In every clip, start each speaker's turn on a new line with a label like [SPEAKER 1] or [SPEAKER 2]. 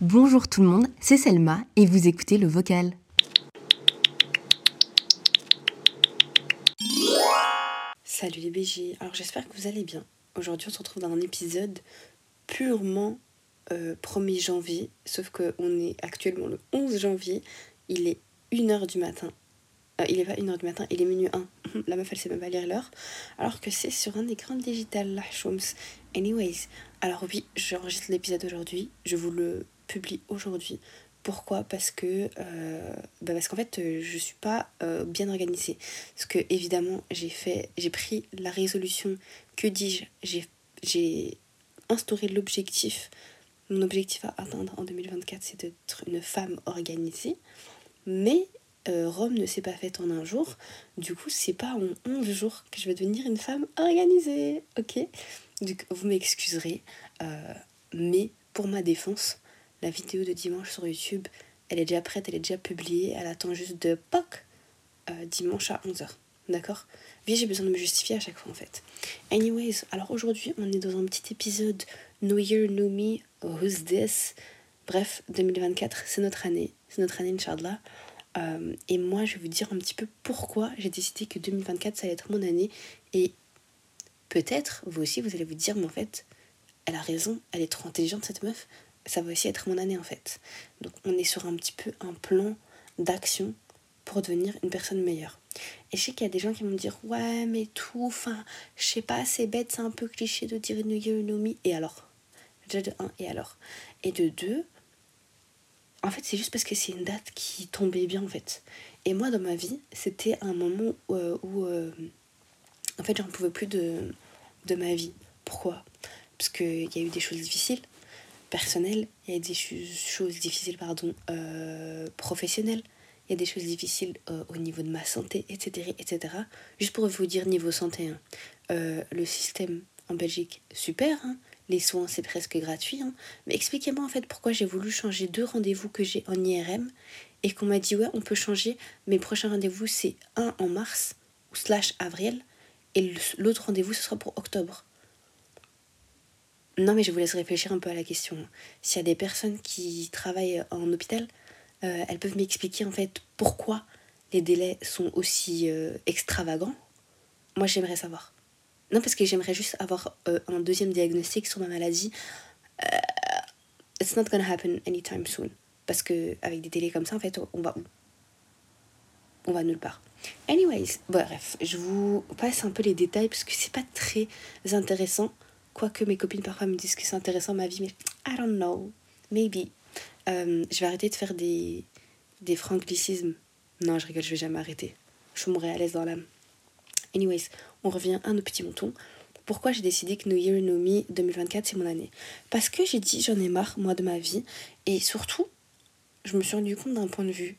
[SPEAKER 1] Bonjour tout le monde, c'est Selma et vous écoutez le vocal.
[SPEAKER 2] Salut les BG, alors j'espère que vous allez bien. Aujourd'hui on se retrouve dans un épisode purement 1er euh, janvier, sauf qu'on est actuellement le 11 janvier, il est 1h du matin. Euh, il est pas 1h du matin, il est minuit 1. La meuf elle sait même pas lire l'heure. Alors que c'est sur un écran digital, la. Anyways, alors oui, j'enregistre l'épisode aujourd'hui, je vous le publie aujourd'hui. Pourquoi? Parce que euh, bah parce qu'en fait je suis pas bien organisée. Parce que évidemment j'ai fait j'ai pris la résolution, que dis-je, j'ai instauré l'objectif mon objectif à atteindre en 2024, c'est d'être une femme organisée. Mais euh, Rome ne s'est pas faite en un jour. Du coup, c'est pas en 11 jours que je vais devenir une femme organisée. Ok? Donc, vous m'excuserez. Euh, mais pour ma défense, la vidéo de dimanche sur YouTube, elle est déjà prête, elle est déjà publiée. Elle attend juste de POC euh, dimanche à 11h. D'accord? Oui, j'ai besoin de me justifier à chaque fois en fait. Anyways, alors aujourd'hui, on est dans un petit épisode New Year, New Me, Who's This? Bref, 2024, c'est notre année. C'est notre année, Inch'Allah. Euh, et moi, je vais vous dire un petit peu pourquoi j'ai décidé que 2024, ça allait être mon année. Et peut-être, vous aussi, vous allez vous dire, mais en fait, elle a raison, elle est trop intelligente, cette meuf. Ça va aussi être mon année, en fait. Donc, on est sur un petit peu un plan d'action pour devenir une personne meilleure. Et je sais qu'il y a des gens qui vont me dire Ouais, mais tout, enfin, je sais pas, c'est bête, c'est un peu cliché de dire New Me. Et alors? Déjà de 1, et alors? Et de 2, en fait, c'est juste parce que c'est une date qui tombait bien, en fait. Et moi, dans ma vie, c'était un moment où, euh, euh, en fait, j'en pouvais plus de, de ma vie. Pourquoi? Parce qu'il y a eu des choses difficiles, personnelles, il y a des choses difficiles, pardon, euh, professionnelles, il y a des choses difficiles au niveau de ma santé, etc., etc. Juste pour vous dire niveau santé, hein, le système en Belgique, super, hein, les soins c'est presque gratuit. Hein. Mais expliquez-moi en fait pourquoi j'ai voulu changer deux rendez-vous que j'ai en IRM et qu'on m'a dit ouais on peut changer, mes prochains rendez-vous c'est un en mars ou slash avril et l'autre rendez-vous ce sera pour octobre. Non mais je vous laisse réfléchir un peu à la question. S'il y a des personnes qui travaillent en hôpital, euh, elles peuvent m'expliquer en fait pourquoi les délais sont aussi euh, extravagants. Moi j'aimerais savoir. Non, parce que j'aimerais juste avoir euh, un deuxième diagnostic sur ma maladie. It's not gonna happen anytime soon. Parce que avec des délais comme ça, en fait, on va où? On va nulle part. Anyways, bref, je vous passe un peu les détails parce que c'est pas très intéressant. Quoique mes copines parfois me disent que c'est intéressant ma vie, mais I don't know. Maybe. Euh, je vais arrêter de faire des, des franglicismes. Non, je rigole, je vais jamais arrêter. Je suis à l'aise dans l'âme. Anyways, on revient à nos petits moutons. Pourquoi j'ai décidé que New Year, New Me 2024, c'est mon année? Parce que j'ai dit, j'en ai marre, moi, de ma vie. Et surtout, je me suis rendu compte d'un point de vue,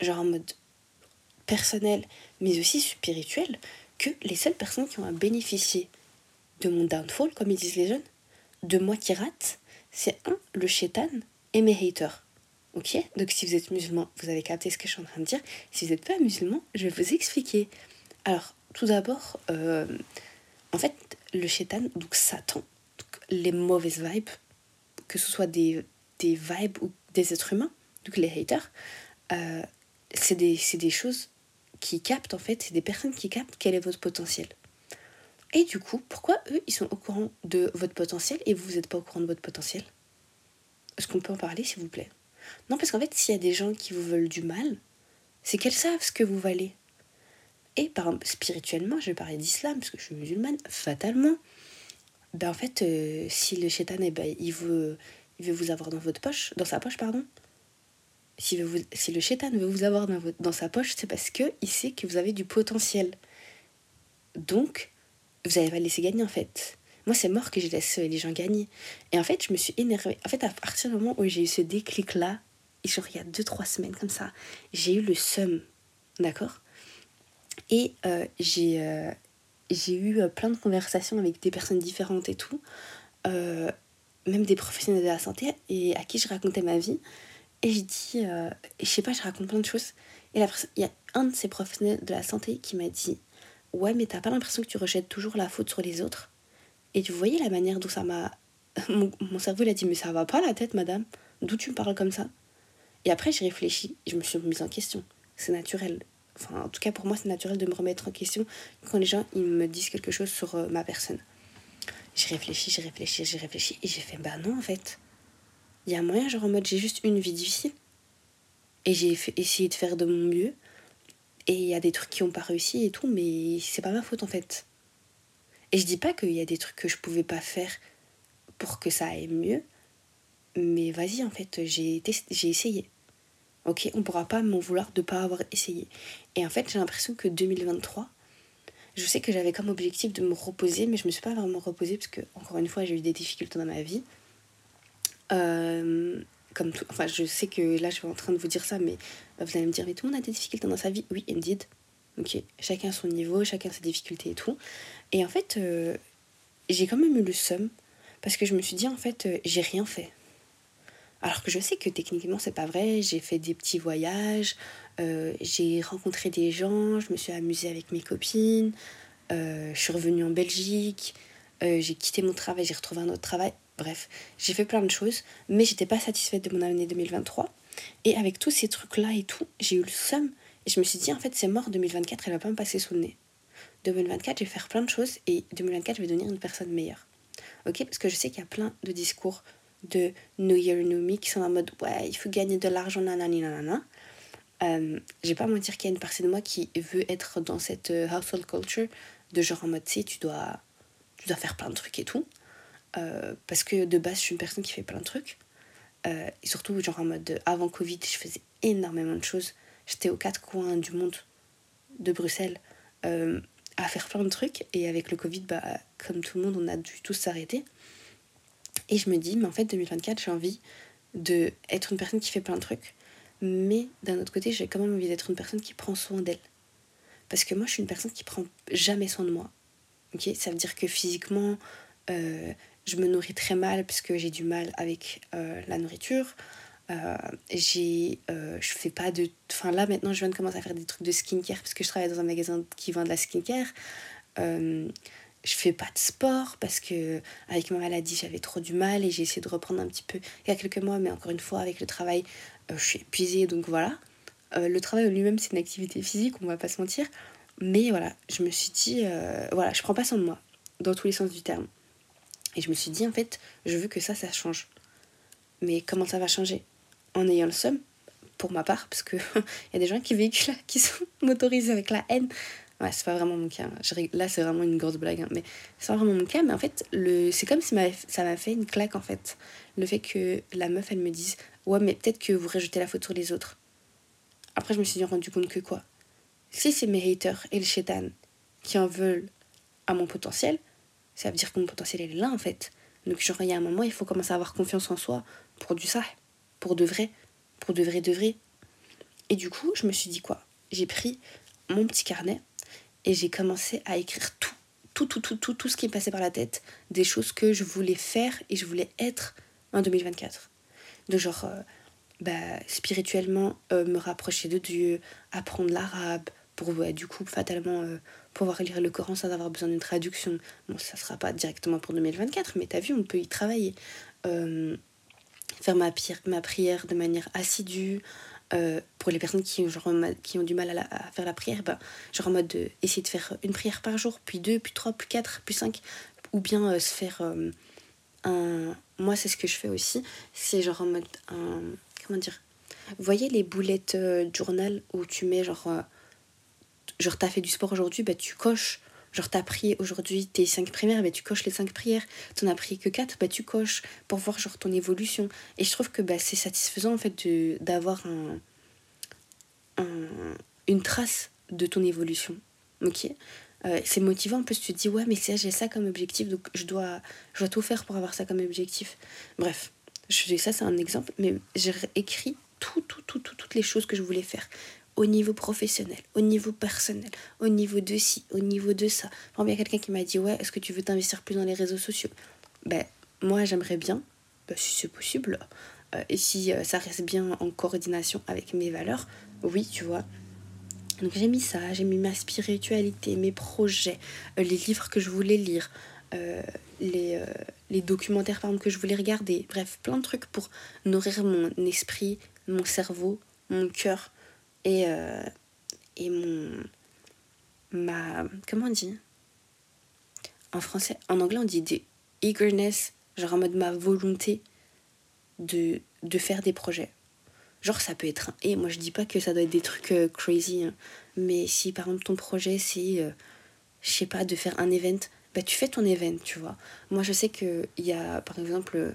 [SPEAKER 2] genre en mode personnel, mais aussi spirituel, que les seules personnes qui ont à bénéficier de mon downfall, comme ils disent les jeunes, de moi qui rate, c'est un, le chétan et mes haters. Ok? Donc si vous êtes musulman, vous avez capté ce que je suis en train de dire. Si vous n'êtes pas musulman, je vais vous expliquer. Alors, tout d'abord, euh, en fait, le chétan, donc Satan, les mauvaises vibes, que ce soit des, des vibes ou des êtres humains, donc les haters, euh, c'est des, des choses qui captent en fait, c'est des personnes qui captent quel est votre potentiel. Et du coup, pourquoi eux, ils sont au courant de votre potentiel et vous, vous n'êtes pas au courant de votre potentiel? Est-ce qu'on peut en parler, s'il vous plaît? Non, parce qu'en fait, s'il y a des gens qui vous veulent du mal, c'est qu'elles savent ce que vous valez. Et par, spirituellement, je vais parler d'islam parce que je suis musulmane, fatalement, ben en fait, euh, si le shaitan, eh ben, il, veut, il veut vous avoir dans votre poche, dans sa poche, pardon, si, vous, si le shaitan veut vous avoir dans, votre, dans sa poche, c'est parce qu'il sait que vous avez du potentiel. Donc, vous n'allez pas le laisser gagner en fait. Moi, c'est mort que je laisse les gens gagner. Et en fait, je me suis énervée. En fait, à partir du moment où j'ai eu ce déclic-là, genre il y a 2-3 semaines comme ça, j'ai eu le seum. D'accord? Et euh, j'ai euh, j'ai eu euh, plein de conversations avec des personnes différentes et tout, même des professionnels de la santé, et à qui je racontais ma vie. Et j'ai dit, je sais pas, je raconte plein de choses. Et il y a un de ces professionnels de la santé qui m'a dit Ouais, mais t'as pas l'impression que tu rejettes toujours la faute sur les autres? Et vous voyez la manière dont ça m'a. Mon, cerveau, il a dit Mais ça va pas la tête, madame D'où tu me parles comme ça? Et après, j'ai réfléchi et je me suis remise en question. C'est naturel. Enfin, en tout cas, pour moi, c'est naturel de me remettre en question quand les gens ils me disent quelque chose sur euh, ma personne. J'ai réfléchi, j'ai réfléchi, j'ai réfléchi et j'ai fait bah non, en fait. Il y a moyen, genre en mode j'ai juste une vie difficile. Et j'ai essayé de faire de mon mieux. Et il y a des trucs qui n'ont pas réussi et tout, mais c'est pas ma faute en fait. Et je dis pas qu'il y a des trucs que je pouvais pas faire pour que ça aille mieux. Mais vas-y, en fait, j'ai essayé. Ok, on pourra pas m'en vouloir de pas avoir essayé. Et en fait, j'ai l'impression que 2023, je sais que j'avais comme objectif de me reposer, mais je me suis pas vraiment reposée parce que, encore une fois, j'ai eu des difficultés dans ma vie. Euh, comme tout, enfin, je sais que là, je suis en train de vous dire ça, mais vous allez me dire, mais tout le monde a des difficultés dans sa vie. Oui, indeed. Ok, chacun a son niveau, chacun ses difficultés et tout. Et en fait, euh, j'ai quand même eu le seum parce que je me suis dit, en fait, euh, j'ai rien fait. Alors que je sais que techniquement, c'est pas vrai. J'ai fait des petits voyages, euh, j'ai rencontré des gens, je me suis amusée avec mes copines, je suis revenue en Belgique, j'ai quitté mon travail, j'ai retrouvé un autre travail. Bref, j'ai fait plein de choses, mais j'étais pas satisfaite de mon année 2023. Et avec tous ces trucs-là et tout, j'ai eu le seum. Et je me suis dit, en fait, c'est mort, 2024, elle va pas me passer sous le nez. 2024, je vais faire plein de choses et 2024, je vais devenir une personne meilleure. Ok Parce que je sais qu'il y a plein de discours de New Year, New Me qui sont en mode, ouais, il faut gagner de l'argent, nanani, nanana. Euh, je vais pas mentir qu'il y a une partie de moi qui veut être dans cette euh, household culture de genre en mode, sais, tu dois, tu dois faire plein de trucs et tout. Euh, parce que de base, je suis une personne qui fait plein de trucs. Euh, et surtout, genre en mode avant Covid, je faisais énormément de choses. J'étais aux quatre coins du monde de Bruxelles euh, à faire plein de trucs. Et avec le Covid, bah, comme tout le monde, on a dû tous s'arrêter. Et je me dis, mais en fait, 2024, j'ai envie d'être une personne qui fait plein de trucs. Mais d'un autre côté, j'ai quand même envie d'être une personne qui prend soin d'elle. Parce que moi, je suis une personne qui prend jamais soin de moi. Ok? Ça veut dire que physiquement, je me nourris très mal parce que j'ai du mal avec euh, la nourriture. Euh, j'ai, euh, je fais pas de. Enfin là maintenant je viens de commencer à faire des trucs de skincare parce que je travaille dans un magasin qui vend de la skincare. Euh, je fais pas de sport parce que avec ma maladie j'avais trop du mal et j'ai essayé de reprendre un petit peu il y a quelques mois mais encore une fois avec le travail je suis épuisée donc voilà. le travail lui-même c'est une activité physique on va pas se mentir mais voilà je me suis dit voilà je prends pas soin de moi dans tous les sens du terme. Et je me suis dit, en fait, je veux que ça, ça change. Mais comment ça va changer? En ayant le seum, pour ma part, parce qu'il y a des gens qui véhiculent, qui sont motorisés avec la haine. Ouais, c'est pas vraiment mon cas. Là, c'est vraiment une grosse blague. Hein. Mais c'est pas vraiment mon cas. Mais en fait, le... c'est comme si ça m'a fait une claque, en fait. Le fait que la meuf, elle me dise Ouais, mais peut-être que vous rejetez la faute sur les autres. Après, je me suis rendu compte que quoi? Si c'est mes haters et le chétan qui en veulent à mon potentiel, ça veut dire que mon potentiel est là en fait. Donc genre il y a un moment il faut commencer à avoir confiance en soi pour du ça, pour de vrai, pour de vrai de vrai. Et du coup je me suis dit quoi? J'ai pris mon petit carnet et j'ai commencé à écrire tout, tout, tout, tout, tout, tout ce qui me passait par la tête, des choses que je voulais faire et je voulais être en 2024. De genre, euh, bah, spirituellement, euh, me rapprocher de Dieu, apprendre l'arabe, pour du coup fatalement euh, pouvoir lire le Coran sans avoir besoin d'une traduction. Bon, ça sera pas directement pour 2024, mais t'as vu, on peut y travailler. Euh, faire ma, prière de manière assidue. Euh, pour les personnes qui, ont du mal à, faire la prière, ben, genre en mode de essayer de faire une prière par jour, puis deux, puis trois, puis quatre, puis cinq, ou bien se faire un. Moi, c'est ce que je fais aussi, c'est genre en mode un. Comment dire Vous voyez les boulettes journal où tu mets genre genre t'as fait du sport aujourd'hui, bah tu coches. Genre t'as pris aujourd'hui tes 5 primaires, bah tu coches les 5 prières. T'en as pris que 4, bah tu coches pour voir genre ton évolution. Et je trouve que bah, c'est satisfaisant en fait d'avoir un, une trace de ton évolution. Ok? Euh, c'est motivant, en plus tu te dis ouais mais j'ai ça comme objectif donc je dois, je dois tout faire pour avoir ça comme objectif. Bref, je, ça c'est un exemple, mais j'ai écrit tout, tout, tout, toutes les choses que je voulais faire au niveau professionnel, au niveau personnel, au niveau de ci, au niveau de ça. Par exemple, il y a quelqu'un qui m'a dit Ouais, est-ce que tu veux t'investir plus dans les réseaux sociaux? Ben, moi, j'aimerais bien, ben, si c'est possible, euh, et si euh, ça reste bien en coordination avec mes valeurs, oui, tu vois. Donc, j'ai mis ça, j'ai mis ma spiritualité, mes projets, euh, les livres que je voulais lire, les, les documentaires par exemple que je voulais regarder. Bref, plein de trucs pour nourrir mon esprit, mon cerveau, mon cœur et, euh, et mon. ma. comment on dit? En français, en anglais on dit des eagerness, genre en mode ma volonté de, de faire des projets. Genre ça peut être Et moi je dis pas que ça doit être des trucs euh, crazy, hein. mais si par exemple ton projet c'est, euh, je sais pas, de faire un event, bah tu fais ton event, tu vois. Moi je sais qu'il y a par exemple,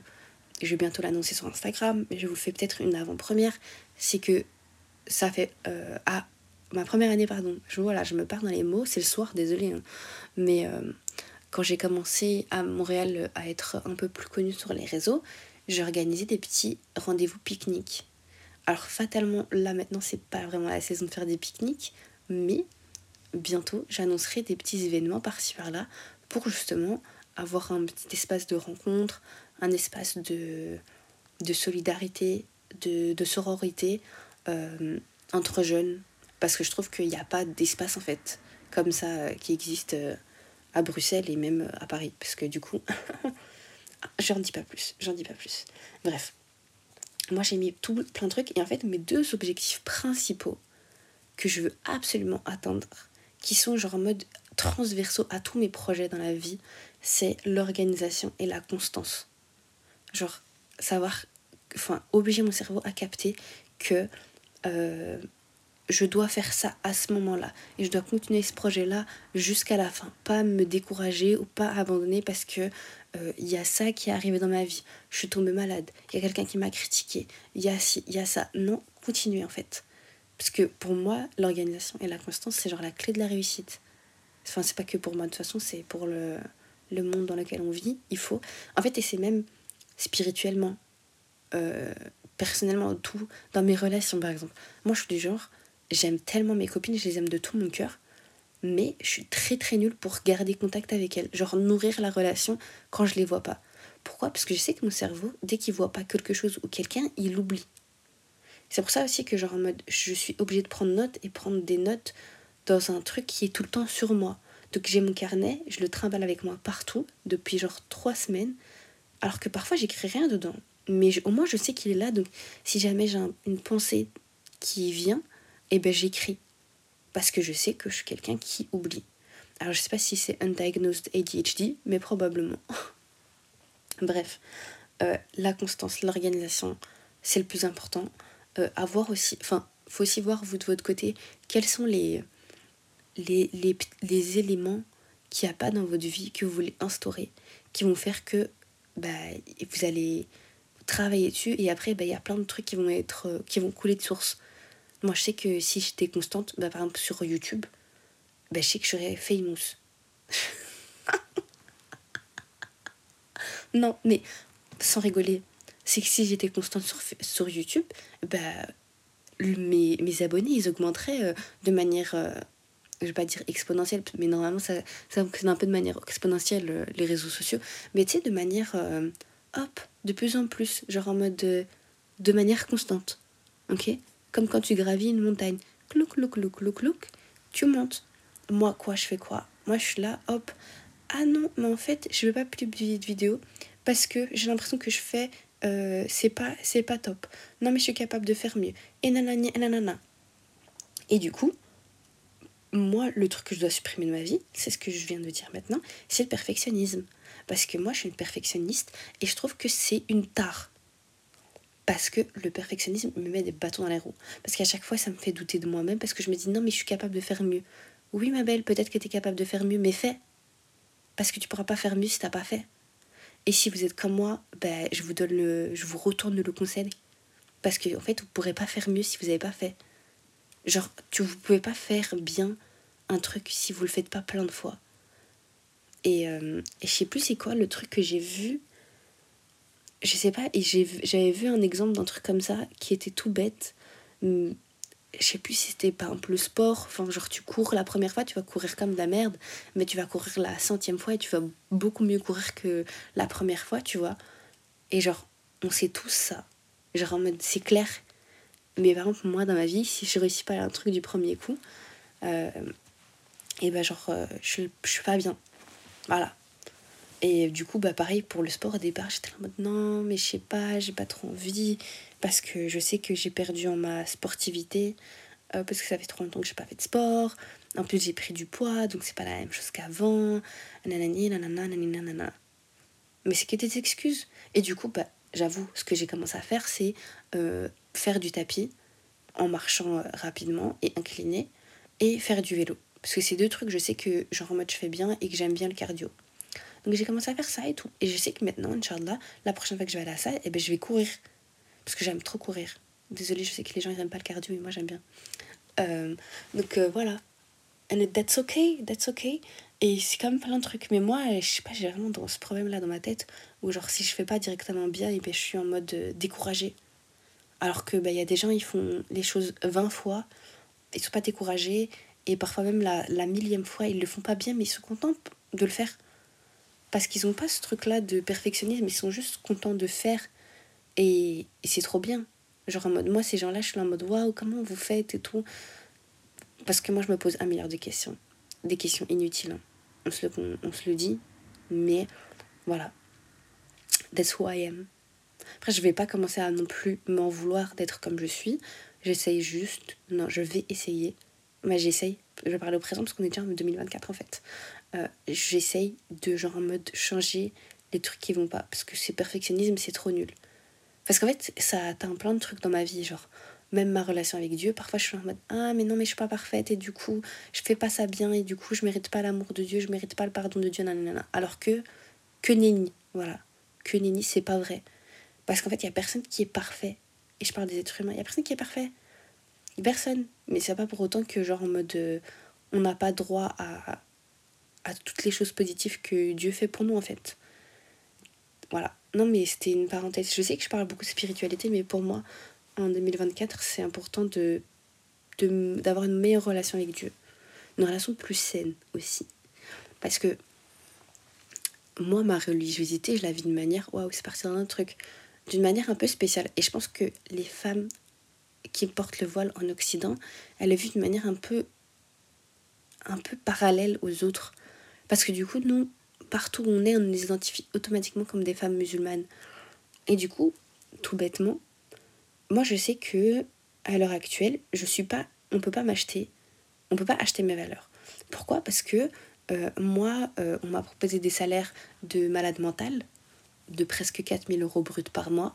[SPEAKER 2] je vais bientôt l'annoncer sur Instagram, mais je vous fais peut-être une avant-première, c'est que ça fait... Euh, ah, ma première année, pardon, je, voilà, je me pars dans les mots, c'est le soir, désolé. Hein. Mais euh, quand j'ai commencé à Montréal à être un peu plus connue sur les réseaux, j'ai organisé des petits rendez-vous pique-nique. Alors fatalement, là maintenant, c'est pas vraiment la saison de faire des pique-niques, mais bientôt, j'annoncerai des petits événements par-ci par-là pour justement avoir un petit espace de rencontre, un espace de, de solidarité, de, de sororité, euh, entre jeunes parce que je trouve qu'il n'y a pas d'espace en fait comme ça euh, qui existe euh, à Bruxelles et même à Paris. Parce que du coup j'en dis pas plus j'en dis pas plus. Bref. Moi j'ai mis tout plein de trucs. Et en fait mes deux objectifs principaux que je veux absolument atteindre qui sont genre en mode transversaux à tous mes projets dans la vie c'est l'organisation et la constance. Genre savoir enfin obliger mon cerveau à capter que euh, je dois faire ça à ce moment-là et je dois continuer ce projet-là jusqu'à la fin, pas me décourager ou pas abandonner parce que euh, il y a ça qui est arrivé dans ma vie, je suis tombée malade, il y a quelqu'un qui m'a critiqué, il y a y a ça. Non, continuer en fait. Parce que pour moi, l'organisation et la constance, c'est genre la clé de la réussite. Enfin, c'est pas que pour moi, de toute façon, c'est pour le, le monde dans lequel on vit. Il faut. En fait, et c'est même spirituellement. Euh, personnellement, tout, dans mes relations par exemple. Moi, je suis du genre, j'aime tellement mes copines, je les aime de tout mon cœur, mais je suis très très nulle pour garder contact avec elles, genre nourrir la relation quand je les vois pas. Pourquoi? Parce que je sais que mon cerveau, dès qu'il voit pas quelque chose ou quelqu'un, il l'oublie. C'est pour ça aussi que genre en mode, je suis obligée de prendre note et prendre des notes dans un truc qui est tout le temps sur moi. Donc j'ai mon carnet, je le trimballe avec moi partout depuis genre trois semaines, alors que parfois j'écris rien dedans mais au moins je sais qu'il est là, donc si jamais j'ai une pensée qui vient, eh ben j'écris. Parce que je sais que je suis quelqu'un qui oublie. Alors je sais pas si c'est undiagnosed ADHD, mais probablement. Bref, euh, la constance, l'organisation, c'est le plus important. Euh, avoir aussi, enfin, faut aussi voir vous de votre côté quels sont les, les, les, les éléments qu'il n'y a pas dans votre vie que vous voulez instaurer, qui vont faire que bah, vous allez travailler dessus. Et après bah, il y a plein de trucs qui vont être euh, qui vont couler de source. Moi je sais que si j'étais constante bah, par exemple sur YouTube bah, je sais que je serais famous non mais sans rigoler c'est que si j'étais constante sur, sur YouTube bah mes, mes abonnés ils augmenteraient euh, de manière euh, je vais pas dire exponentielle mais normalement ça, ça fonctionne un peu de manière exponentielle les réseaux sociaux. Mais tu sais de manière hop, de plus en plus, genre en mode de, manière constante. Ok? Comme quand tu gravis une montagne. Clouc, clouc, clouc, clouc, clouc, tu montes. Moi, quoi, je fais quoi? Moi, je suis là, hop. Ah non, mais en fait, je veux pas publier de vidéo parce que j'ai l'impression que je fais. Euh, c'est pas, c'est pas top. Non, mais je suis capable de faire mieux. Et nanana, et nanana. Et du coup, moi, le truc que je dois supprimer de ma vie, c'est ce que je viens de dire maintenant, c'est le perfectionnisme. Parce que moi, je suis une perfectionniste et je trouve que c'est une tare. Parce que le perfectionnisme me met des bâtons dans les roues. Parce qu'à chaque fois, ça me fait douter de moi-même parce que je me dis non, mais je suis capable de faire mieux. Oui, ma belle, peut-être que tu es capable de faire mieux, mais fais. Parce que tu pourras pas faire mieux si t'as pas fait. Et si vous êtes comme moi, ben, je vous donne le, je vous retourne le conseil. Parce que en fait, vous pourrez pas faire mieux si vous n'avez pas fait. Genre, tu, vous pouvez pas faire bien un truc si vous le faites pas plein de fois. Et, euh, et je sais plus c'est quoi le truc que j'ai vu. Je sais pas, et j'avais vu un exemple d'un truc comme ça qui était tout bête. Hum, je sais plus si c'était par exemple le sport. Enfin, genre, tu cours la première fois, tu vas courir comme de la merde, mais tu vas courir la centième fois et tu vas beaucoup mieux courir que la première fois, tu vois. Et genre, on sait tous ça. Genre, en mode, c'est clair. Mais par exemple, moi, dans ma vie, si je réussis pas un truc du premier coup, euh, et ben genre, euh, je, je suis pas bien. Voilà. Et du coup, bah pareil pour le sport au départ, j'étais en mode non, mais je sais pas, j'ai pas trop envie parce que je sais que j'ai perdu en ma sportivité euh, parce que ça fait trop longtemps que j'ai pas fait de sport. En plus, j'ai pris du poids, donc c'est pas la même chose qu'avant. Nanani, nanana, nanana. Mais c'est que des excuses. Et du coup, bah, j'avoue, ce que j'ai commencé à faire, c'est euh, faire du tapis en marchant euh, rapidement et incliné et faire du vélo. Parce que c'est deux trucs, je sais que genre en mode je fais bien et que j'aime bien le cardio. Donc j'ai commencé à faire ça et tout. Et je sais que maintenant, Inch'Allah, la prochaine fois que je vais à la salle, eh ben, je vais courir. Parce que j'aime trop courir. Désolée, je sais que les gens ils n'aiment pas le cardio, mais moi j'aime bien. Euh, donc voilà. And that's okay, that's okay. Et c'est quand même plein de trucs. Mais moi, je sais pas, j'ai vraiment dans ce problème-là dans ma tête où, genre, si je fais pas directement bien, et ben, je suis en mode euh, découragé. Alors que, bah, il y a des gens, ils font les choses 20 fois, ils sont pas découragés. Et parfois, même la, la millième fois, ils le font pas bien, mais ils sont contents de le faire. Parce qu'ils ont pas ce truc-là de perfectionnisme, ils sont juste contents de faire. Et, et c'est trop bien. Genre en mode, moi, ces gens-là, je suis en mode, waouh, comment vous faites et tout. Parce que moi, je me pose un milliard de questions. Des questions inutiles. Hein. On, se le, on, se le dit. Mais voilà. That's who I am. Après, je vais pas commencer à non plus m'en vouloir d'être comme je suis. J'essaye juste. Non, je vais essayer. Mais j'essaye. Je vais parler au présent parce qu'on est déjà en 2024 en fait. Euh, j'essaye de genre en mode changer les trucs qui vont pas. Parce que ce perfectionnisme, c'est trop nul. Parce qu'en fait, ça atteint plein de trucs dans ma vie. Genre, même ma relation avec Dieu, parfois je suis en mode Ah, mais non, mais je suis pas parfaite et du coup, je fais pas ça bien et du coup, je mérite pas l'amour de Dieu, je mérite pas le pardon de Dieu, nanana. Alors que, que nenni, voilà. Que nenni, c'est pas vrai. Parce qu'en fait, il y a personne qui est parfait. Et je parle des êtres humains, il y a personne qui est parfait. Personne. Mais c'est pas pour autant que, genre, en mode euh, on n'a pas droit à, à toutes les choses positives que Dieu fait pour nous, en fait. Voilà. Non, mais c'était une parenthèse. Je sais que je parle beaucoup de spiritualité, mais pour moi, en 2024, c'est important de d'avoir une meilleure relation avec Dieu. Une relation plus saine aussi. Parce que moi, ma religiosité, je la vis d'une manière, waouh, c'est parti d'un truc, d'une manière un peu spéciale. Et je pense que les femmes qui portent le voile en Occident, elles le vivent d'une manière un peu, un peu parallèle aux autres. Parce que du coup, nous, partout où on est, on nous identifie automatiquement comme des femmes musulmanes. Et du coup, tout bêtement, moi je sais que à l'heure actuelle, je suis pas on peut pas m'acheter, on peut pas acheter mes valeurs. Pourquoi? Parce que euh, moi, euh, on m'a proposé des salaires de malade mental de presque 4000 euros brut par mois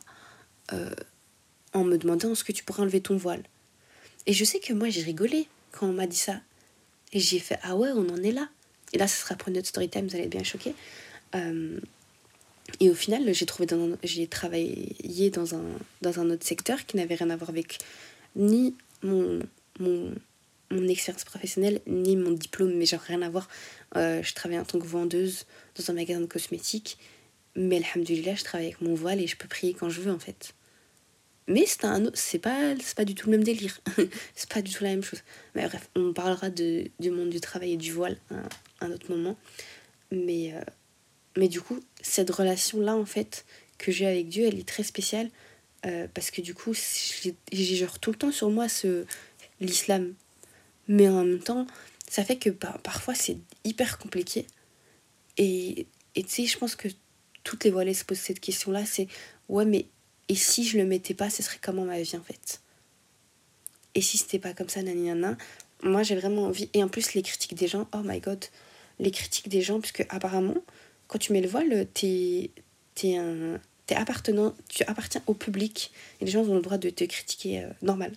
[SPEAKER 2] euh, en me demandant est-ce que tu pourrais enlever ton voile. Et je sais que moi j'ai rigolé quand on m'a dit ça. Et j'ai fait ah ouais, on en est là. Et là, ce sera pour une autre story time, vous allez être bien choquer. Et au final, j'ai trouvé j'ai travaillé dans un, dans un autre secteur qui n'avait rien à voir avec ni mon, mon, mon expérience professionnelle, ni mon diplôme, mais genre rien à voir. Euh, je travaillais en tant que vendeuse dans un magasin de cosmétiques, mais alhamdoulilah, je travaille avec mon voile et je peux prier quand je veux en fait. Mais c'est un c'est pas pas du tout le même délire. c'est pas du tout la même chose. Mais bref, on parlera de, du monde du travail et du voile à un autre moment. Mais euh, mais du coup, cette relation-là, en fait, que j'ai avec Dieu, elle est très spéciale. Euh, parce que du coup, j'ai genre tout le temps sur moi ce l'islam. Mais en même temps, ça fait que bah, parfois c'est hyper compliqué. Et tu sais, je pense que toutes les voilées se posent cette question-là, c'est ouais, mais et si je le mettais pas, ce serait comment ma vie en fait Et si c'était pas comme ça, nanana Moi j'ai vraiment envie. Et en plus, les critiques des gens, oh my god, les critiques des gens, puisque apparemment, quand tu mets le voile, t'es appartenant, tu appartiens au public et les gens ont le droit de te critiquer euh, normal.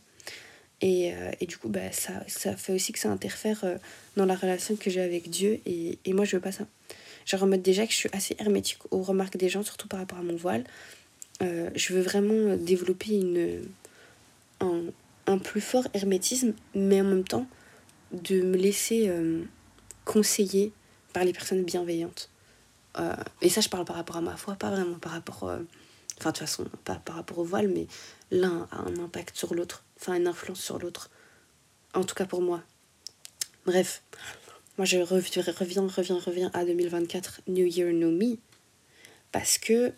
[SPEAKER 2] Et, euh, et, du coup, bah, ça, ça fait aussi que ça interfère euh, dans la relation que j'ai avec Dieu et, et, moi je veux pas ça. Je remonte déjà que je suis assez hermétique aux remarques des gens, surtout par rapport à mon voile. Je veux vraiment développer une, un, un, plus fort hermétisme, mais en même temps de me laisser conseiller par les personnes bienveillantes. Euh, et ça, je parle par rapport à ma foi, pas vraiment par rapport. Euh, enfin, de toute façon, pas par rapport au voile, mais l'un a un impact sur l'autre, enfin, une influence sur l'autre. En tout cas pour moi. Bref, moi je reviens, reviens, reviens, reviens à 2024, New Year, New Me. Parce que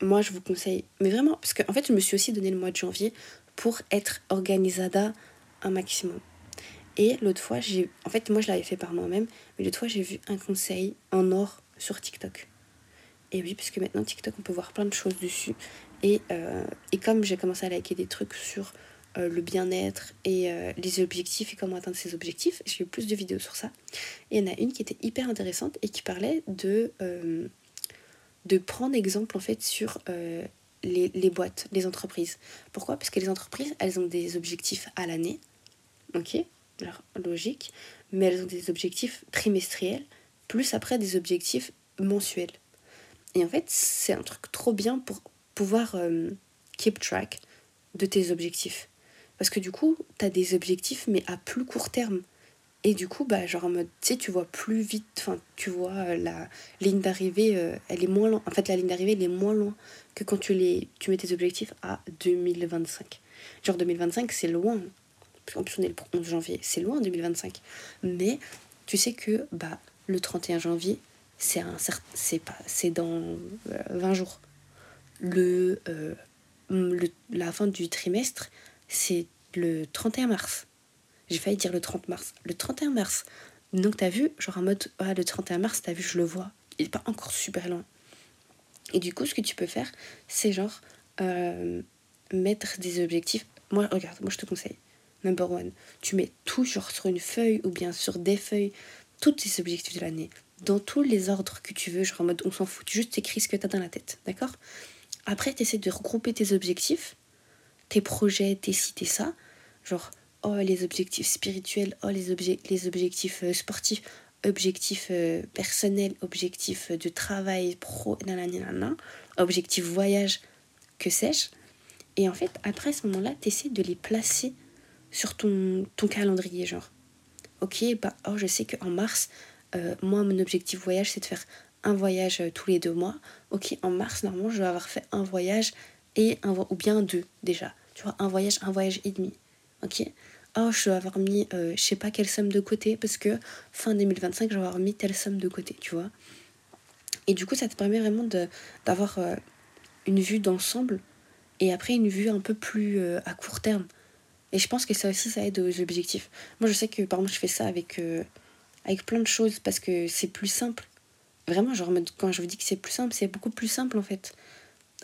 [SPEAKER 2] moi, je vous conseille, mais vraiment, parce qu'en en fait, je me suis aussi donné le mois de janvier pour être organisada un maximum. Et l'autre fois, j'ai. En fait, moi, je l'avais fait par moi-même, mais l'autre fois, j'ai vu un conseil en or sur TikTok. Et oui, puisque maintenant TikTok, on peut voir plein de choses dessus. Et, euh, et comme j'ai commencé à liker des trucs sur euh, le bien-être et euh, les objectifs et comment atteindre ces objectifs, j'ai eu plus de vidéos sur ça. Et il y en a une qui était hyper intéressante et qui parlait de, de prendre exemple en fait sur les, les boîtes, les entreprises. Pourquoi? Parce que les entreprises, elles ont des objectifs à l'année. Ok Alors, logique. Mais elles ont des objectifs trimestriels, plus après des objectifs mensuels. Et en fait, c'est un truc trop bien pour pouvoir euh, keep track de tes objectifs. Parce que du coup, tu as des objectifs, mais à plus court terme. Et du coup, bah, genre tu sais, tu vois plus vite, enfin, tu vois euh, la ligne d'arrivée, euh, elle est moins loin. En fait, la ligne d'arrivée, elle est moins loin que quand tu, les, tu mets tes objectifs à 2025. Genre 2025, c'est loin. En plus, on est le 11 janvier, c'est loin 2025. Mais tu sais que bah, le 31 janvier, c'est un c'est pas c'est dans 20 euh, jours. Le, le, la fin du trimestre, c'est le 31 mars. J'ai failli dire le 30 mars. Le 31 mars. Donc t'as vu, genre en mode, le 31 mars, t'as vu, je le vois. Il est pas encore super loin. Et du coup, ce que tu peux faire, c'est genre euh, mettre des objectifs. Moi, regarde, moi je te conseille. Number one, tu mets tout genre sur une feuille ou bien sur des feuilles, tous tes objectifs de l'année, dans tous les ordres que tu veux, genre en mode on s'en fout, tu juste écris ce que tu as dans la tête, d'accord? Après, tu essaies de regrouper tes objectifs, tes projets, tes ci, tes ça, genre oh les objectifs spirituels, oh les, les objectifs euh, sportifs, objectifs euh, personnels, objectifs de travail pro, nanana, objectifs voyage, que sais-je. Et en fait, après ce moment-là, tu essaies de les placer sur ton, ton calendrier, genre. Ok, bah, oh, je sais qu'en mars, euh, moi, mon objectif voyage, c'est de faire un voyage tous les deux mois. Ok, en mars, normalement, je vais avoir fait un voyage et un ou bien deux déjà. Tu vois, un voyage, un voyage et demi. Ok? Oh, je dois avoir mis euh, je sais pas quelle somme de côté parce que fin 2025, je vais avoir mis telle somme de côté, tu vois. Et du coup, ça te permet vraiment d'avoir euh, une vue d'ensemble et après une vue un peu plus euh, à court terme. Et je pense que ça aussi, ça aide aux objectifs. Moi, je sais que par exemple, je fais ça avec, avec plein de choses parce que c'est plus simple. Vraiment, genre, quand je vous dis que c'est plus simple, c'est beaucoup plus simple en fait.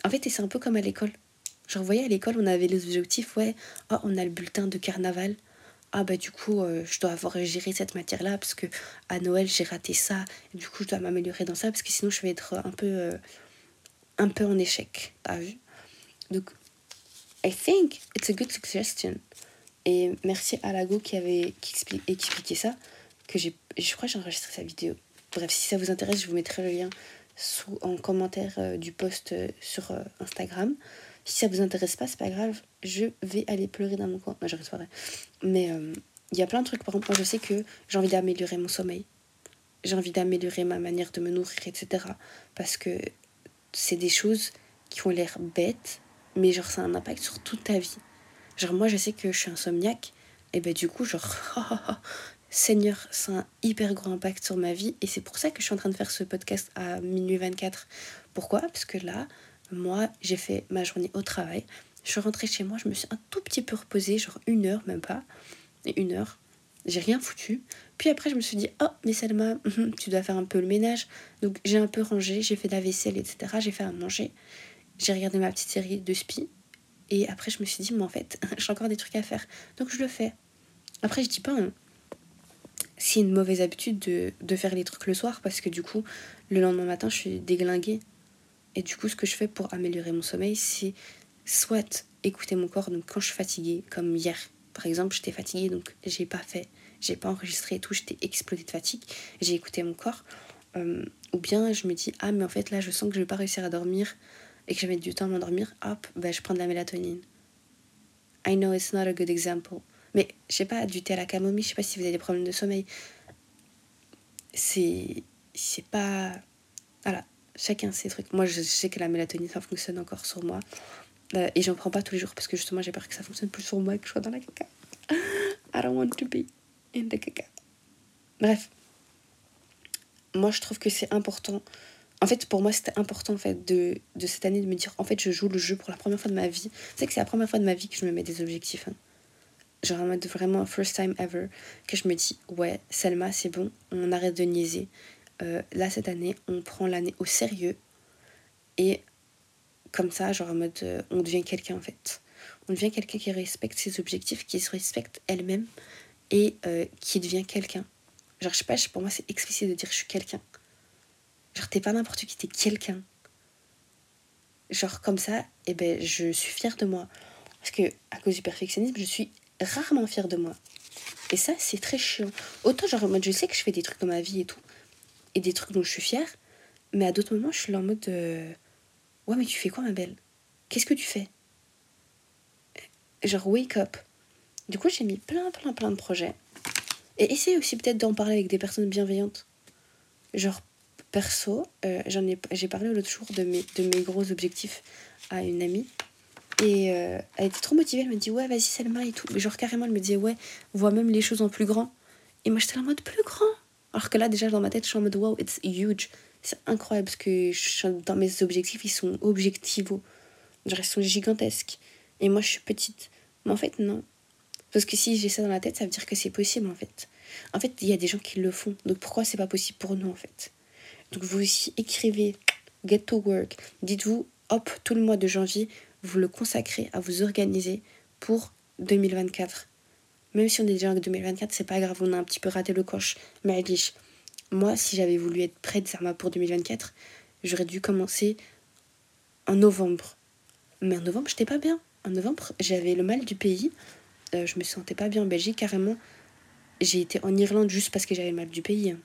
[SPEAKER 2] En fait, c'est un peu comme à l'école. Genre, vous voyez, à l'école, on avait les objectifs, ouais, oh, on a le bulletin de carnaval. Ah, bah, du coup, euh, je dois avoir géré cette matière-là parce que à Noël, j'ai raté ça. Du coup, je dois m'améliorer dans ça parce que sinon, je vais être un peu, euh, un peu en échec. T'as vu? Donc, I think it's a good suggestion. Et merci à Lago qui avait qui expliqué ça. Que j'ai, je crois j'ai enregistré sa vidéo. Bref, si ça vous intéresse, je vous mettrai le lien sous, en commentaire euh, du post sur Instagram. Si ça vous intéresse pas, c'est pas grave, je vais aller pleurer dans mon coin. Non, je pas Mais euh, il y a plein de trucs. Par exemple, moi, je sais que j'ai envie d'améliorer mon sommeil. J'ai envie d'améliorer ma manière de me nourrir, etc. Parce que c'est des choses qui ont l'air bêtes, mais genre, ça a un impact sur toute ta vie. Genre, moi, je sais que je suis insomniaque, et ben du coup, genre, Seigneur, c'est un hyper grand impact sur ma vie, et c'est pour ça que je suis en train de faire ce podcast à minuit 24. Pourquoi? Parce que là, moi, j'ai fait ma journée au travail. Je suis rentrée chez moi, je me suis un tout petit peu reposée, genre une heure même pas. Une heure. J'ai rien foutu. Puis après, je me suis dit, oh, mais Selma, mhm, tu dois faire un peu le ménage. Donc j'ai un peu rangé, j'ai fait la vaisselle, etc. J'ai fait à manger. J'ai regardé ma petite série de spi. Et après, je me suis dit, mais en fait, j'ai encore des trucs à faire. Donc je le fais. Après, je dis pas, hein, c'est une mauvaise habitude de, de, faire les trucs le soir parce que du coup, le lendemain matin, je suis déglinguée. Et du coup, ce que je fais pour améliorer mon sommeil, c'est soit écouter mon corps, donc quand je suis fatiguée, comme hier, par exemple, j'étais fatiguée, donc j'ai pas fait, j'ai pas enregistré et tout, j'étais explosée de fatigue, j'ai écouté mon corps. Euh, ou bien je me dis, ah, mais en fait, là, je sens que je vais pas réussir à dormir et que je vais mettre du temps à m'endormir, hop, ben, je prends de la mélatonine. I know it's not a good example. Mais je sais pas, du thé à la camomille, je sais pas si vous avez des problèmes de sommeil. C'est. C'est pas. Voilà, chacun ses trucs. Moi, je sais que la mélatonine, ça fonctionne encore sur moi. Euh, et j'en prends pas tous les jours parce que justement, j'ai peur que ça fonctionne plus sur moi que je sois dans la caca. I don't want to be in the caca. Bref. Moi, je trouve que c'est important. En fait, pour moi, c'était important en fait de, de, cette année de me dire en fait, je joue le jeu pour la première fois de ma vie. C'est que c'est la première fois de ma vie que je me mets des objectifs. Hein. Genre vraiment first time ever que je me dis ouais, Selma, c'est bon, on arrête de niaiser. Euh, là, cette année, on prend l'année au sérieux Et comme ça, genre en mode, euh, on devient quelqu'un en fait. On devient quelqu'un qui respecte ses objectifs, qui se respecte elle-même et euh, qui devient quelqu'un. Genre, je sais pas, pour moi, c'est explicite de dire je suis quelqu'un. Genre, t'es pas n'importe qui, t'es quelqu'un. Genre, comme ça, et eh ben, je suis fière de moi. Parce que, à cause du perfectionnisme, je suis rarement fière de moi. Et ça, c'est très chiant. Autant, genre, en mode, je sais que je fais des trucs dans ma vie et tout, et des trucs dont je suis fière, mais à d'autres moments, je suis en mode. Euh, ouais, mais tu fais quoi, ma belle? Qu'est-ce que tu fais? Genre, wake up. Du coup, j'ai mis plein, plein, plein de projets. Et essayer aussi peut-être d'en parler avec des personnes bienveillantes. Genre, perso, euh, j'en ai, j'ai parlé l'autre jour de mes, de mes gros objectifs à une amie. Et euh, elle était trop motivée, elle me dit ouais vas-y Selma et tout. Mais genre carrément elle me disait ouais, vois même les choses en plus grand. Et moi j'étais en mode plus grand? Alors que là déjà dans ma tête je suis en mode wow, it's huge. C'est incroyable parce que dans mes objectifs ils sont objectivaux. Genre ils sont gigantesques. Et moi je suis petite. Mais en fait non. Parce que si j'ai ça dans la tête ça veut dire que c'est possible en fait. En fait il y a des gens qui le font. Donc pourquoi c'est pas possible pour nous en fait? Donc vous aussi écrivez, get to work. Dites-vous hop tout le mois de janvier vous le consacrez à vous organiser pour 2024. Même si on est déjà en 2024, c'est pas grave, on a un petit peu raté le coche. Mais moi, si j'avais voulu être prête Zarma pour 2024, j'aurais dû commencer en novembre. Mais en novembre, j'étais pas bien. En novembre, j'avais le mal du pays. Euh, je me sentais pas bien en Belgique, carrément. J'ai été en Irlande juste parce que j'avais le mal du pays.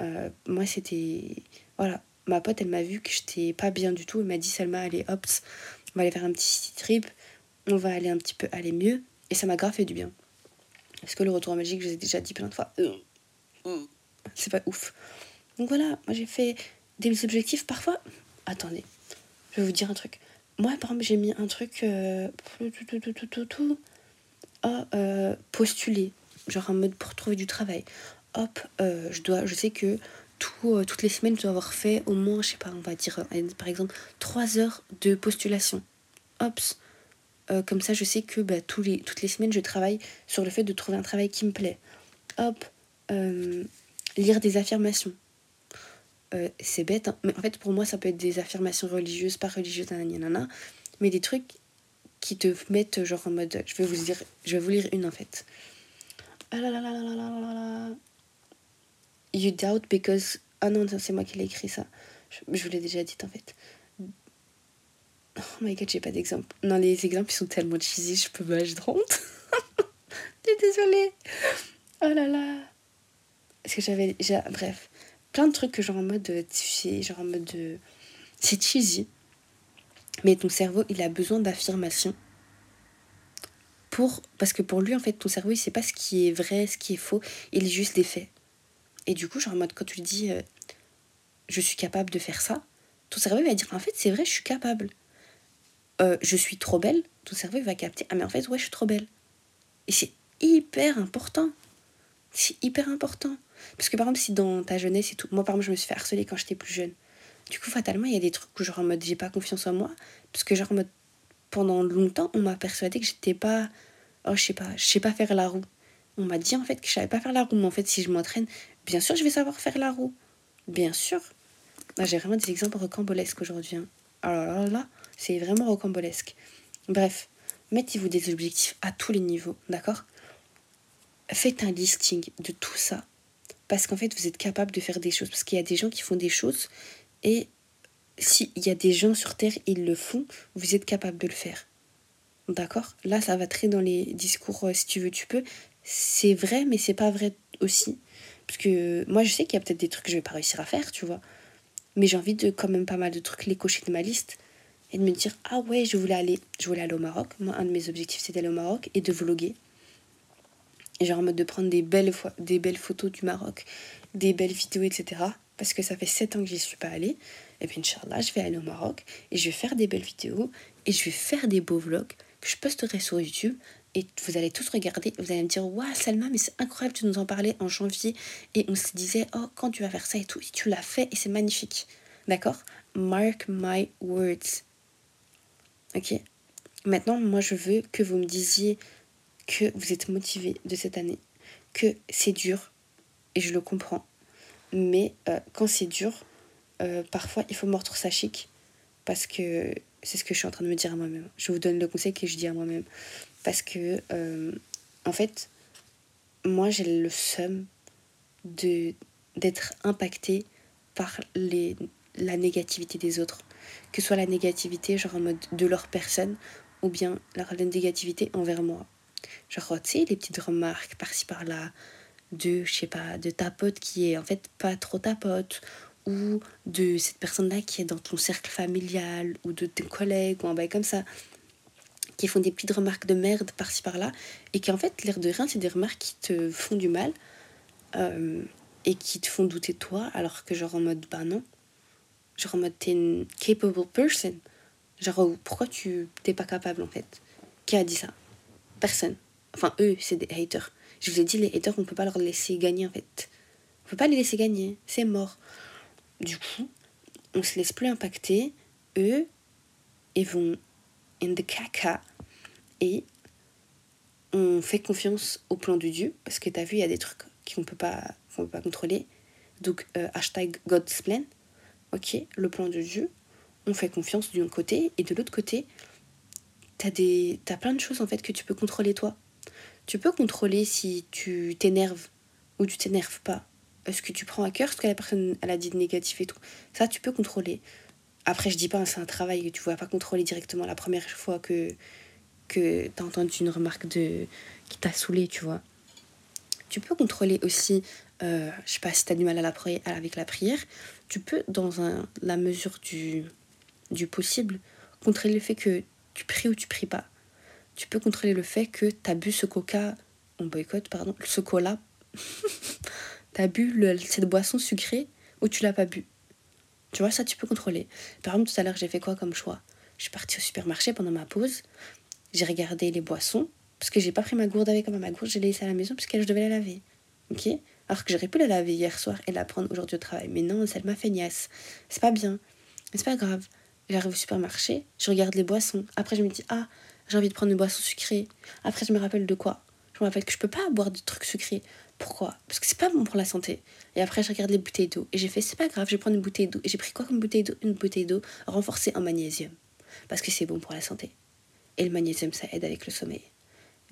[SPEAKER 2] Euh, moi, c'était. Voilà, ma pote, elle m'a vu que j'étais pas bien du tout. Elle m'a dit, Salma, allez, hop, on va aller faire un petit city trip. On va aller un petit peu aller mieux. Et ça m'a grave fait du bien. Parce que le retour en Belgique, je vous ai déjà dit plein de fois, euh, c'est pas ouf. Donc voilà, moi j'ai fait des objectifs parfois. Attendez, je vais vous dire un truc. Moi, par exemple, j'ai mis un truc. Euh, à euh, postuler. Genre en mode pour trouver du travail. Hop, je, dois, je sais que tout, euh, toutes les semaines, je dois avoir fait au moins, je sais pas, on va dire euh, par exemple 3 heures de postulation. Hops. Euh, comme ça, je sais que bah, tous les, toutes les semaines, je travaille sur le fait de trouver un travail qui me plaît. Hop. lire des affirmations. c'est bête, hein, mais en fait, pour moi, ça peut être des affirmations religieuses, pas religieuses, nanana, mais des trucs qui te mettent genre en mode. Je vais vous dire, je vais vous lire une en fait. Ah You doubt because. Ah non, c'est moi qui l'ai écrit ça. Je, vous l'ai déjà dit en fait. Oh my god, j'ai pas d'exemple. Non, les exemples ils sont tellement cheesy, je peux pas, j'ai honte. désolée. Oh là là. Est-ce que j'avais. Bref. Plein de trucs que genre en mode. Tu sais, genre en mode. C'est cheesy. Mais ton cerveau, il a besoin d'affirmation. Pour... Parce que pour lui, en fait, ton cerveau, il sait pas ce qui est vrai, ce qui est faux. Il est juste des faits. Et du coup, genre en mode, quand tu lui dis euh, je suis capable de faire ça, ton cerveau va dire en fait, c'est vrai, je suis capable. Euh, je suis trop belle, ton cerveau va capter ah, mais en fait, ouais, je suis trop belle. Et c'est hyper important. C'est hyper important. Parce que par exemple, si dans ta jeunesse et tout, moi par exemple, je me suis fait harceler quand j'étais plus jeune. Du coup, fatalement, il y a des trucs où genre en mode j'ai pas confiance en moi. Parce que genre en mode pendant longtemps, on m'a persuadé que j'étais pas. Oh, je sais pas, je sais pas faire la roue. On m'a dit en fait que je savais pas faire la roue, mais en fait, si je m'entraîne, Bien sûr, je vais savoir faire la roue. Bien sûr. J'ai vraiment des exemples rocambolesques aujourd'hui. Hein. Alors là, là, c'est vraiment rocambolesque. Bref, mettez-vous des objectifs à tous les niveaux, d'accord? Faites un listing de tout ça. Parce qu'en fait, vous êtes capable de faire des choses. Parce qu'il y a des gens qui font des choses. Et s'il y a des gens sur Terre, ils le font, vous êtes capable de le faire. D'accord? Là, ça va très dans les discours, euh, si tu veux, tu peux. C'est vrai, mais c'est pas vrai aussi. Parce que moi, je sais qu'il y a peut-être des trucs que je vais pas réussir à faire, tu vois. Mais j'ai envie de quand même pas mal de trucs les cocher de ma liste et de me dire ah ouais, je voulais aller, je voulais aller au Maroc. Moi, un de mes objectifs c'était aller au Maroc et de vloguer. Genre en mode de prendre des belles, des belles photos du Maroc, des belles vidéos, etc. Parce que ça fait 7 ans que j'y suis pas allée. Et puis Inch'Allah, je vais aller au Maroc et je vais faire des belles vidéos et je vais faire des beaux vlogs que je posterai sur YouTube et vous allez tous regarder, vous allez me dire Waouh, Salma, mais c'est incroyable, tu nous en parlais en janvier et on se disait Oh, quand tu vas faire ça et tout, et tu l'as fait et c'est magnifique. D'accord? Mark my words. Ok Maintenant, moi, je veux que vous me disiez que vous êtes motivé de cette année, que c'est dur, et je le comprends. Mais euh, quand c'est dur, euh, parfois il faut mordre sa chic parce que c'est ce que je suis en train de me dire à moi-même. Je vous donne le conseil que je dis à moi-même. Parce que, euh, en fait, moi j'ai le seum d'être impactée par la négativité des autres. Que ce soit la négativité, genre en mode de leur personne, ou bien la négativité envers moi. Genre, tu sais, les petites remarques par-ci par-là, de, je sais pas, de ta pote qui est en fait pas trop ta pote, ou de cette personne-là qui est dans ton cercle familial, ou de tes collègues, ou un bail comme ça, qui font des petites remarques de merde par-ci par-là, et qui en fait, l'air de rien, c'est des remarques qui te font du mal, euh, et qui te font douter de toi, alors que genre en mode, bah non, genre en mode, t'es une capable person, genre pourquoi tu t'es pas capable en fait? Qui a dit ça? Personne. Enfin, eux, c'est des haters. Je vous ai dit, les haters, on peut pas leur laisser gagner en fait. On peut pas les laisser gagner, c'est mort. Du coup, on se laisse plus impacter. Eux, ils vont in the caca et on fait confiance au plan de Dieu parce que tu as vu, il y a des trucs qu'on peut pas, qu'on peut pas contrôler. Donc, euh, hashtag God's plan. Ok, le plan de Dieu. On fait confiance d'un côté et de l'autre côté, tu as, as plein de choses en fait que tu peux contrôler toi. Tu peux contrôler si tu t'énerves ou tu t'énerves pas. Est-ce que tu prends à cœur ce que la personne elle a dit de négatif et tout? Ça, tu peux contrôler. Après, je dis pas, c'est un travail que tu vas pas contrôler directement la première fois que, que tu as entendu une remarque de, qui t'a saoulé, tu vois. Tu peux contrôler aussi, euh, je sais pas si tu as du mal à la avec la prière, tu peux, dans la mesure du, du possible, contrôler le fait que tu pries ou tu pries pas tu peux contrôler le fait que tu as bu ce coca, on boycott, pardon, ce cola, tu as bu cette boisson sucrée ou tu l'as pas bu. Tu vois, ça tu peux contrôler. Par exemple, tout à l'heure, j'ai fait quoi comme choix? Je suis partie au supermarché pendant ma pause, j'ai regardé les boissons, parce que j'ai pas pris ma gourde avec moi. Ma gourde, j'ai laissée à la maison parce je devais la laver. Ok? Alors que j'aurais pu la laver hier soir et la prendre aujourd'hui au travail. Mais non, ça m'a fait niasse. C'est pas bien. C'est pas grave. J'arrive au supermarché, je regarde les boissons. Après, je me dis, ah, j'ai envie de prendre une boisson sucrée. Après, je me rappelle de quoi? Je me rappelle que je peux pas boire de trucs sucrés. Pourquoi? Parce que c'est pas bon pour la santé. Et après, je regarde les bouteilles d'eau. Et j'ai fait, c'est pas grave, je vais prendre une bouteille d'eau. Et j'ai pris quoi comme bouteille d'eau? Une bouteille d'eau renforcée en magnésium. Parce que c'est bon pour la santé. Et le magnésium, ça aide avec le sommeil.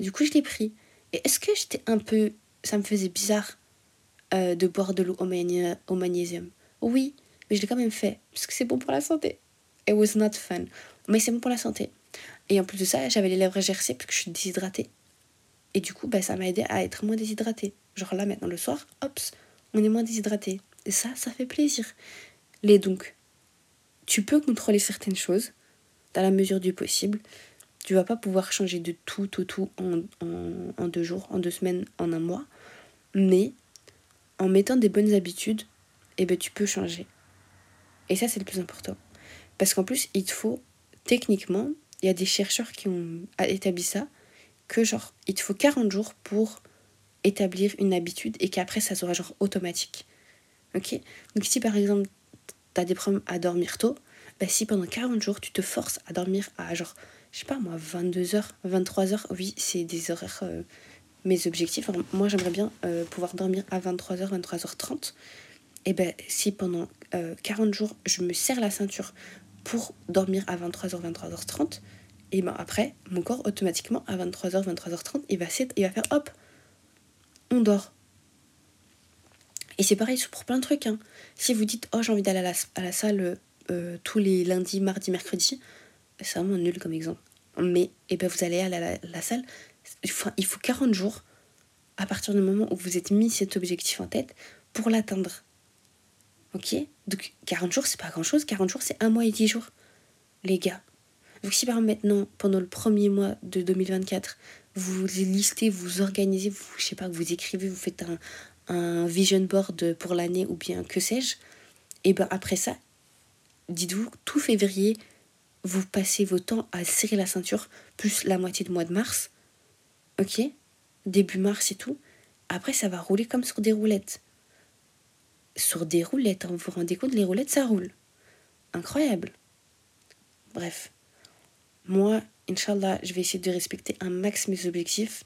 [SPEAKER 2] Du coup, je l'ai pris. Et est-ce que j'étais un peu. Ça me faisait bizarre euh, de boire de l'eau au, au magnésium Oui, mais je l'ai quand même fait. Parce que c'est bon pour la santé. It was not fun. Mais c'est bon pour la santé. Et en plus de ça, j'avais les lèvres gercées parce je suis déshydratée. Et du coup, bah, ça m'a aidé à être moins déshydratée. Genre là, maintenant, le soir, hop, on est moins déshydraté. Et ça, ça fait plaisir. Les donc, tu peux contrôler certaines choses dans la mesure du possible. Tu vas pas pouvoir changer de tout, tout, tout en, en, deux jours, en deux semaines, en un mois. Mais en mettant des bonnes habitudes, eh ben, tu peux changer. Et ça, c'est le plus important. Parce qu'en plus, il te faut techniquement il y a des chercheurs qui ont établi ça, que genre, il te faut 40 jours pour établir une habitude et qu'après ça sera genre automatique. Ok? Donc si par exemple tu as des problèmes à dormir tôt, bah si pendant 40 jours tu te forces à dormir à genre, je sais pas moi, 22h, 23h, oui, c'est des horaires, euh, mes objectifs. moi j'aimerais bien euh, pouvoir dormir à 23h, 23h30. Et ben si pendant 40 euh, jours je me serre la ceinture pour dormir à 23h, 23h30, et ben après, mon corps automatiquement à 23h, 23h30, il va, faire hop, on dort. Et c'est pareil pour plein de trucs. Hein. Si vous dites, oh j'ai envie d'aller à la, salle euh, tous les lundis, mardis, mercredis, c'est vraiment nul comme exemple. Mais eh ben, vous allez aller à la, salle, il faut 40 jours à partir du moment où vous êtes mis cet objectif en tête pour l'atteindre. Ok? Donc 40 jours, c'est pas grand chose. 40 jours, c'est un mois et 10 jours, les gars. Donc si par maintenant, pendant le premier mois de 2024, vous listez, vous organisez, vous, je sais pas, vous écrivez, vous faites un, un vision board pour l'année ou bien que sais-je, et ben après ça, dites-vous, tout février, vous passez vos temps à serrer la ceinture, plus la moitié du mois de mars, ok Début mars et tout. Après, ça va rouler comme sur des roulettes sur des roulettes. Hein. Vous vous rendez compte, les roulettes, ça roule. Incroyable. Bref. Moi, Inch'Allah, je vais essayer de respecter un max mes objectifs.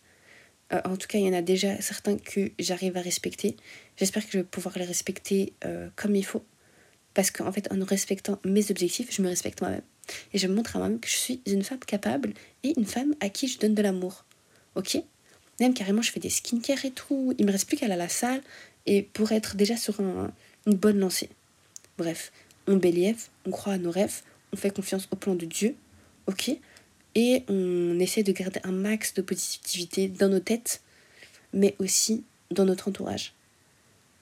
[SPEAKER 2] Euh, en tout cas, il y en a déjà certains que j'arrive à respecter. J'espère que je vais pouvoir les respecter euh, comme il faut. Parce qu'en fait, en respectant mes objectifs, je me respecte moi-même. Et je me montre à moi-même que je suis une femme capable et une femme à qui je donne de l'amour. Ok Même carrément, je fais des skincare et tout. Il me reste plus qu'à aller à la salle et pour être déjà sur une bonne lancée. Bref, on béliève, on croit à nos rêves, on fait confiance au plan de Dieu, ok Et on essaie de garder un max de positivité dans nos têtes, mais aussi dans notre entourage.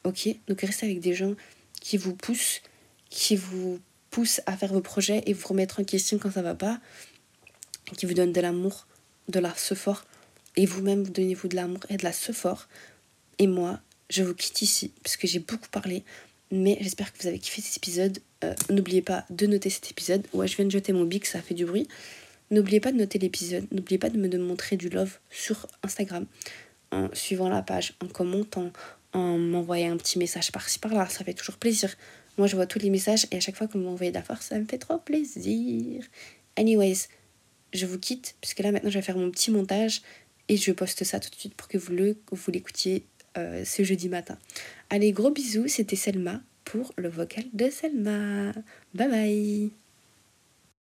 [SPEAKER 2] Ok Donc restez avec des gens qui vous poussent, qui vous poussent à faire vos projets et vous remettre en question quand ça va pas, qui vous donnent de l'amour, de la ce fort, et vous-même vous donnez-vous de l'amour et de la fort. Et moi, je vous quitte ici parce que j'ai beaucoup parlé, mais j'espère que vous avez kiffé cet épisode. Euh, n'oubliez pas de noter cet épisode. Ouais, je viens de jeter mon bic, ça fait du bruit. N'oubliez pas de noter l'épisode. N'oubliez pas de me montrer du love sur Instagram en suivant la page, en commentant, en m'envoyant un petit message par-ci par-là. Ça fait toujours plaisir. Moi, je vois tous les messages et à chaque fois que vous m'envoyez de la force, ça me fait trop plaisir. Anyways, je vous quitte puisque là maintenant je vais faire mon petit montage et je poste ça tout de suite pour que vous le vous l'écoutiez euh, ce jeudi matin. Allez, gros bisous, c'était Selma pour le vocal de Selma. Bye bye